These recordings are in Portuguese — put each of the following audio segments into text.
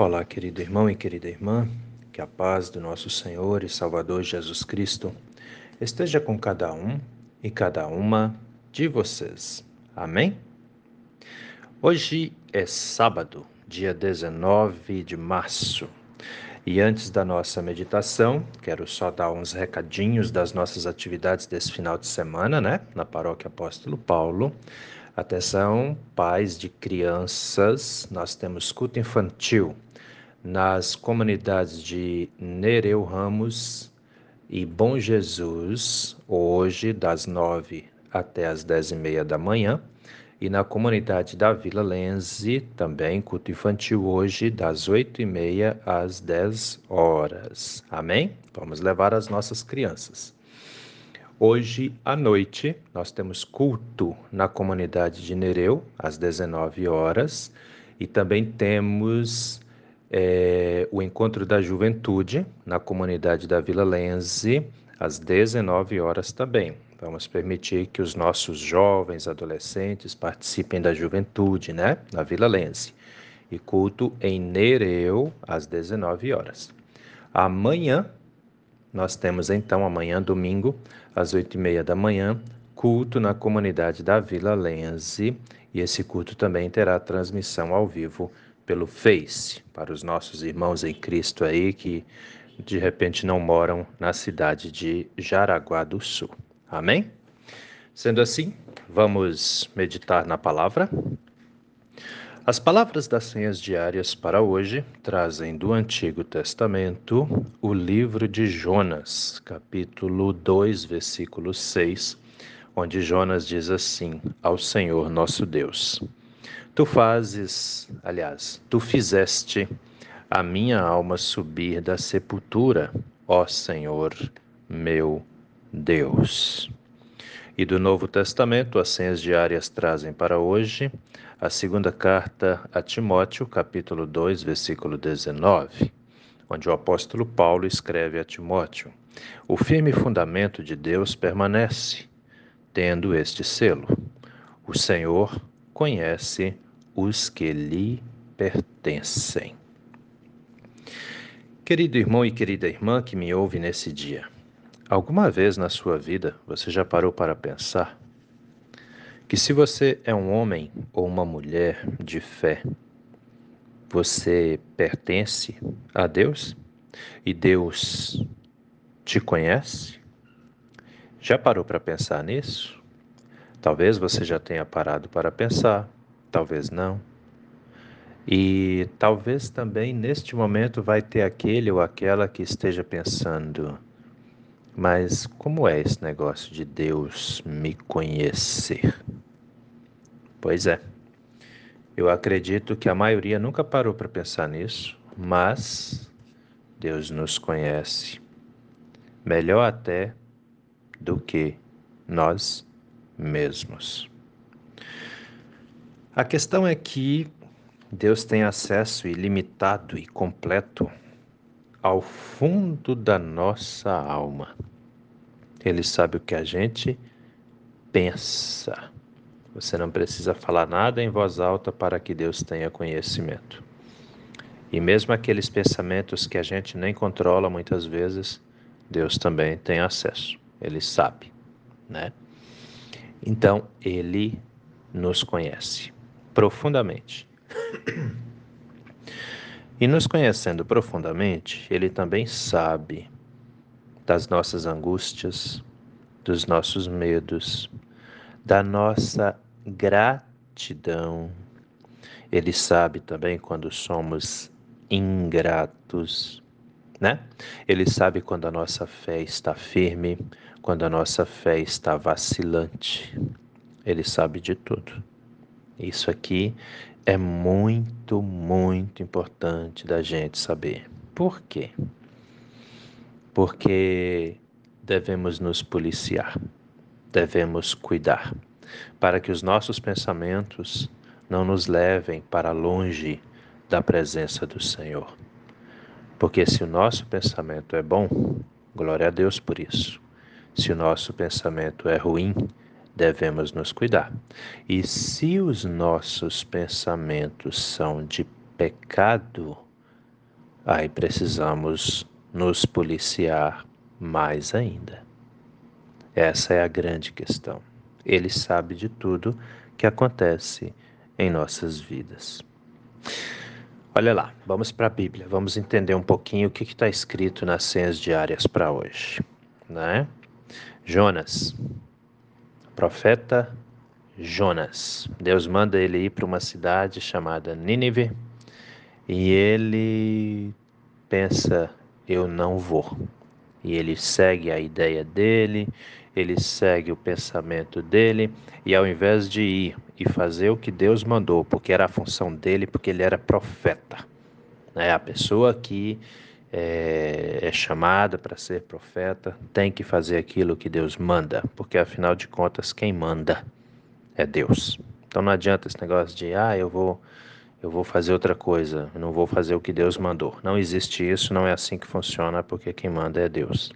Olá, querido irmão e querida irmã, que a paz do nosso Senhor e Salvador Jesus Cristo esteja com cada um e cada uma de vocês. Amém? Hoje é sábado, dia 19 de março. E antes da nossa meditação, quero só dar uns recadinhos das nossas atividades desse final de semana, né? Na Paróquia Apóstolo Paulo. Atenção, pais de crianças, nós temos culto infantil nas comunidades de Nereu Ramos e Bom Jesus, hoje das nove até as dez e meia da manhã, e na comunidade da Vila Lenze, também culto infantil hoje, das oito e meia às dez horas. Amém? Vamos levar as nossas crianças. Hoje à noite, nós temos culto na comunidade de Nereu, às 19 horas, e também temos é, o Encontro da Juventude na comunidade da Vila Lenze, às 19 horas também. Vamos permitir que os nossos jovens, adolescentes participem da juventude, né? Na Vila Lenze. E culto em Nereu, às 19 horas. Amanhã, nós temos então, amanhã, domingo, às 8 e meia da manhã, culto na comunidade da Vila Lenze. E esse culto também terá transmissão ao vivo pelo Face, para os nossos irmãos em Cristo aí que de repente não moram na cidade de Jaraguá do Sul. Amém? Sendo assim, vamos meditar na palavra. As palavras das senhas diárias para hoje trazem do Antigo Testamento o livro de Jonas, capítulo 2, versículo 6, onde Jonas diz assim ao Senhor nosso Deus: Tu fazes, aliás, tu fizeste a minha alma subir da sepultura, ó Senhor meu Deus. E do Novo Testamento, as senhas diárias trazem para hoje a segunda carta a Timóteo, capítulo 2, versículo 19, onde o apóstolo Paulo escreve a Timóteo: O firme fundamento de Deus permanece, tendo este selo: O Senhor conhece os que lhe pertencem. Querido irmão e querida irmã que me ouve nesse dia, alguma vez na sua vida você já parou para pensar que se você é um homem ou uma mulher de fé, você pertence a Deus e Deus te conhece? Já parou para pensar nisso? Talvez você já tenha parado para pensar talvez não. E talvez também neste momento vai ter aquele ou aquela que esteja pensando: mas como é esse negócio de Deus me conhecer? Pois é, eu acredito que a maioria nunca parou para pensar nisso, mas Deus nos conhece melhor até do que nós mesmos. A questão é que Deus tem acesso ilimitado e completo ao fundo da nossa alma. Ele sabe o que a gente pensa. Você não precisa falar nada em voz alta para que Deus tenha conhecimento. E mesmo aqueles pensamentos que a gente nem controla muitas vezes, Deus também tem acesso. Ele sabe, né? Então, ele nos conhece profundamente. E nos conhecendo profundamente, Ele também sabe das nossas angústias, dos nossos medos, da nossa gratidão. Ele sabe também quando somos ingratos, né? Ele sabe quando a nossa fé está firme, quando a nossa fé está vacilante. Ele sabe de tudo. Isso aqui é muito, muito importante da gente saber. Por quê? Porque devemos nos policiar, devemos cuidar, para que os nossos pensamentos não nos levem para longe da presença do Senhor. Porque se o nosso pensamento é bom, glória a Deus por isso. Se o nosso pensamento é ruim, devemos nos cuidar. E se os nossos pensamentos são de pecado, aí precisamos nos policiar mais ainda. Essa é a grande questão. Ele sabe de tudo que acontece em nossas vidas. Olha lá, vamos para a Bíblia, vamos entender um pouquinho o que está escrito nas senhas diárias para hoje. Né? Jonas, profeta Jonas. Deus manda ele ir para uma cidade chamada Nínive e ele pensa: eu não vou. E ele segue a ideia dele, ele segue o pensamento dele, e ao invés de ir e fazer o que Deus mandou, porque era a função dele, porque ele era profeta, né? a pessoa que é, é chamada para ser profeta tem que fazer aquilo que Deus manda, porque afinal de contas, quem manda é Deus. Então não adianta esse negócio de, ah, eu vou eu vou fazer outra coisa, não vou fazer o que Deus mandou. Não existe isso, não é assim que funciona, porque quem manda é Deus.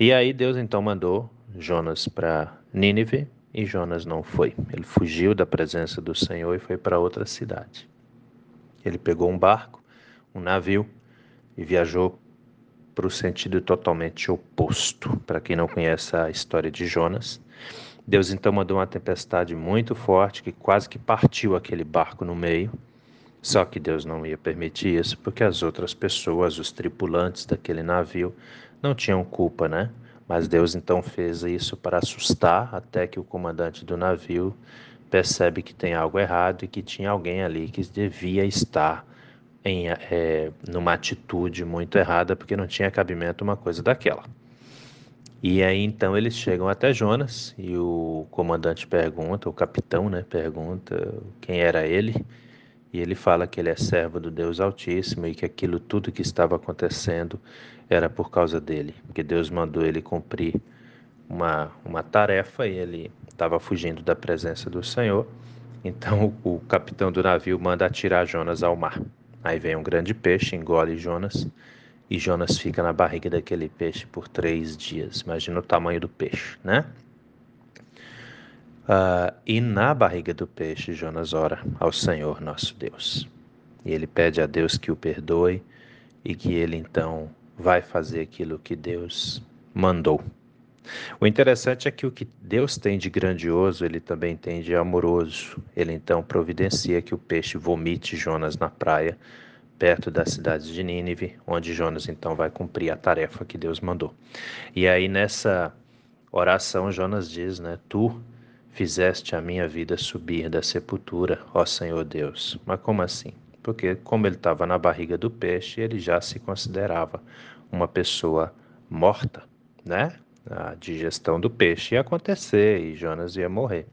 E aí Deus então mandou Jonas para Nínive e Jonas não foi. Ele fugiu da presença do Senhor e foi para outra cidade. Ele pegou um barco, um navio e viajou para o sentido totalmente oposto. Para quem não conhece a história de Jonas, Deus então mandou uma tempestade muito forte que quase que partiu aquele barco no meio. Só que Deus não ia permitir isso porque as outras pessoas, os tripulantes daquele navio, não tinham culpa, né? Mas Deus então fez isso para assustar até que o comandante do navio percebe que tem algo errado e que tinha alguém ali que devia estar em é, numa atitude muito errada porque não tinha cabimento uma coisa daquela. E aí então eles chegam até Jonas e o comandante pergunta, o capitão, né, pergunta quem era ele. E ele fala que ele é servo do Deus Altíssimo e que aquilo tudo que estava acontecendo era por causa dele, que Deus mandou ele cumprir uma, uma tarefa e ele estava fugindo da presença do Senhor. Então o, o capitão do navio manda atirar Jonas ao mar. Aí vem um grande peixe, engole Jonas e Jonas fica na barriga daquele peixe por três dias. Imagina o tamanho do peixe, né? Uh, e na barriga do peixe, Jonas ora ao Senhor nosso Deus. E ele pede a Deus que o perdoe e que ele então vai fazer aquilo que Deus mandou. O interessante é que o que Deus tem de grandioso, ele também tem de amoroso. Ele então providencia que o peixe vomite Jonas na praia perto da cidade de Nínive, onde Jonas então vai cumprir a tarefa que Deus mandou. E aí nessa oração Jonas diz, né, tu fizeste a minha vida subir da sepultura, ó Senhor Deus. Mas como assim? Porque como ele estava na barriga do peixe, ele já se considerava uma pessoa morta, né? A digestão do peixe ia acontecer e Jonas ia morrer.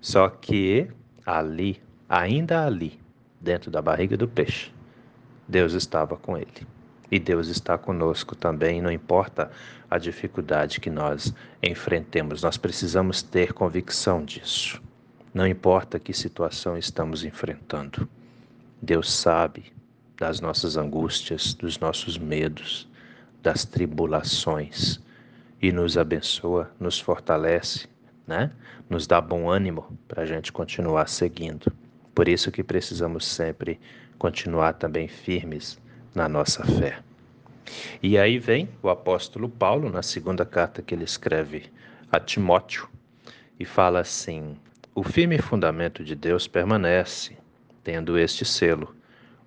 Só que ali, ainda ali, dentro da barriga do peixe, Deus estava com ele. E Deus está conosco também, não importa a dificuldade que nós enfrentemos, nós precisamos ter convicção disso. Não importa que situação estamos enfrentando, Deus sabe das nossas angústias, dos nossos medos, das tribulações e nos abençoa, nos fortalece, né? Nos dá bom ânimo para a gente continuar seguindo. Por isso que precisamos sempre continuar também firmes na nossa fé. E aí vem o apóstolo Paulo, na segunda carta que ele escreve a Timóteo, e fala assim: O firme fundamento de Deus permanece, tendo este selo: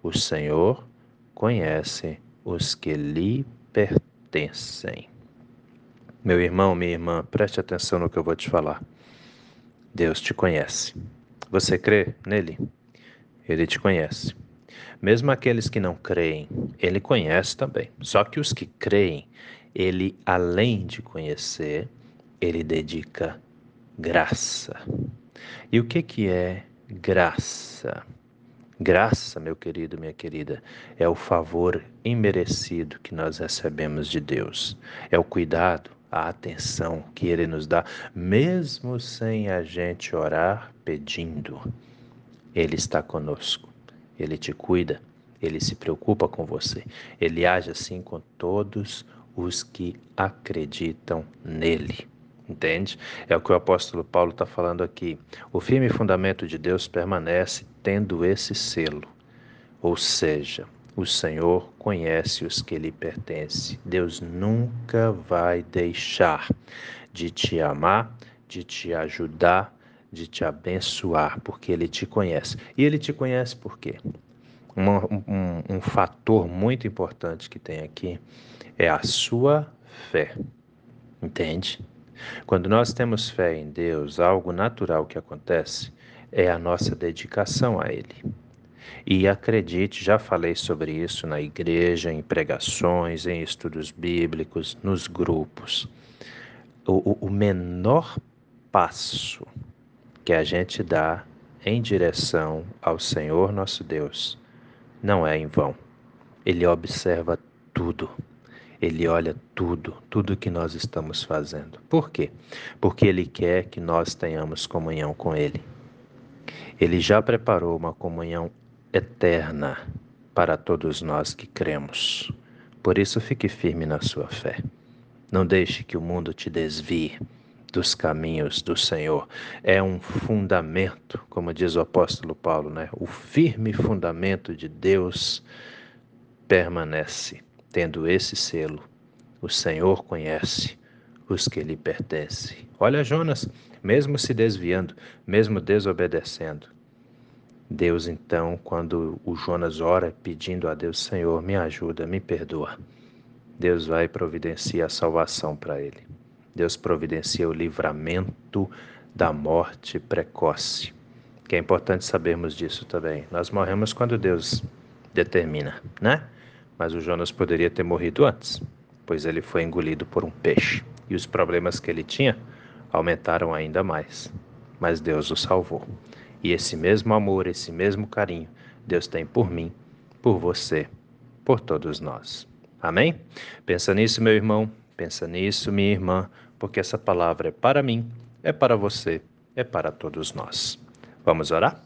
O Senhor conhece os que lhe pertencem. Meu irmão, minha irmã, preste atenção no que eu vou te falar. Deus te conhece. Você crê nele? Ele te conhece. Mesmo aqueles que não creem, ele conhece também. Só que os que creem, ele, além de conhecer, ele dedica graça. E o que, que é graça? Graça, meu querido, minha querida, é o favor imerecido que nós recebemos de Deus. É o cuidado, a atenção que Ele nos dá, mesmo sem a gente orar pedindo. Ele está conosco. Ele te cuida, ele se preocupa com você. Ele age assim com todos os que acreditam nele. Entende? É o que o apóstolo Paulo está falando aqui. O firme fundamento de Deus permanece tendo esse selo. Ou seja, O Senhor conhece os que lhe pertencem. Deus nunca vai deixar de te amar, de te ajudar, de te abençoar, porque Ele te conhece. E Ele te conhece por quê? Um, um fator muito importante que tem aqui é a sua fé. Entende? Quando nós temos fé em Deus, algo natural que acontece é a nossa dedicação a Ele. E acredite, já falei sobre isso na igreja, em pregações, em estudos bíblicos, nos grupos. O, o menor passo que a gente dá em direção ao Senhor nosso Deus não é em vão. Ele observa tudo. Ele olha tudo, tudo que nós estamos fazendo. Por quê? Porque Ele quer que nós tenhamos comunhão com Ele. Ele já preparou uma comunhão eterna para todos nós que cremos. Por isso, fique firme na sua fé. Não deixe que o mundo te desvie dos caminhos do Senhor. É um fundamento, como diz o apóstolo Paulo, né? O firme fundamento de Deus permanece. Tendo esse selo, o Senhor conhece os que lhe pertencem. Olha Jonas, mesmo se desviando, mesmo desobedecendo. Deus então, quando o Jonas ora pedindo a Deus, Senhor, me ajuda, me perdoa. Deus vai providenciar a salvação para ele. Deus providencia o livramento da morte precoce. Que é importante sabermos disso também. Nós morremos quando Deus determina, né? Mas o Jonas poderia ter morrido antes, pois ele foi engolido por um peixe e os problemas que ele tinha aumentaram ainda mais. Mas Deus o salvou. E esse mesmo amor, esse mesmo carinho, Deus tem por mim, por você, por todos nós. Amém? Pensa nisso, meu irmão, pensa nisso, minha irmã, porque essa palavra é para mim, é para você, é para todos nós. Vamos orar?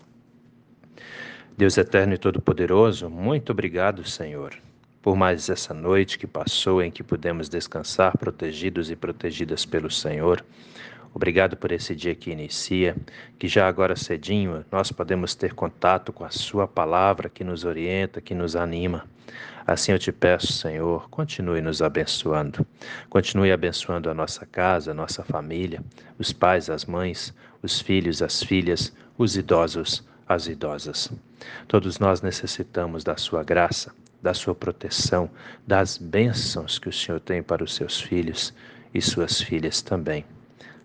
Deus eterno e todo-poderoso, muito obrigado, Senhor por mais essa noite que passou em que pudemos descansar protegidos e protegidas pelo Senhor. Obrigado por esse dia que inicia, que já agora cedinho nós podemos ter contato com a Sua palavra que nos orienta, que nos anima. Assim eu te peço, Senhor, continue nos abençoando. Continue abençoando a nossa casa, a nossa família, os pais, as mães, os filhos, as filhas, os idosos, as idosas. Todos nós necessitamos da Sua graça da sua proteção, das bênçãos que o Senhor tem para os seus filhos e suas filhas também.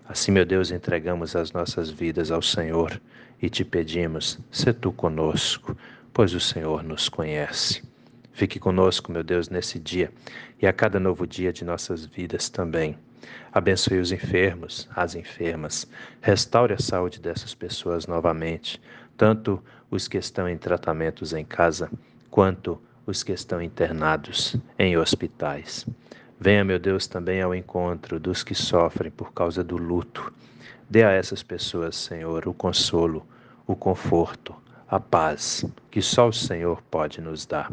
Assim, meu Deus, entregamos as nossas vidas ao Senhor e te pedimos, se tu conosco, pois o Senhor nos conhece. Fique conosco, meu Deus, nesse dia e a cada novo dia de nossas vidas também. Abençoe os enfermos, as enfermas. Restaure a saúde dessas pessoas novamente, tanto os que estão em tratamentos em casa, quanto os que estão internados em hospitais. Venha, meu Deus, também ao encontro dos que sofrem por causa do luto. Dê a essas pessoas, Senhor, o consolo, o conforto, a paz que só o Senhor pode nos dar.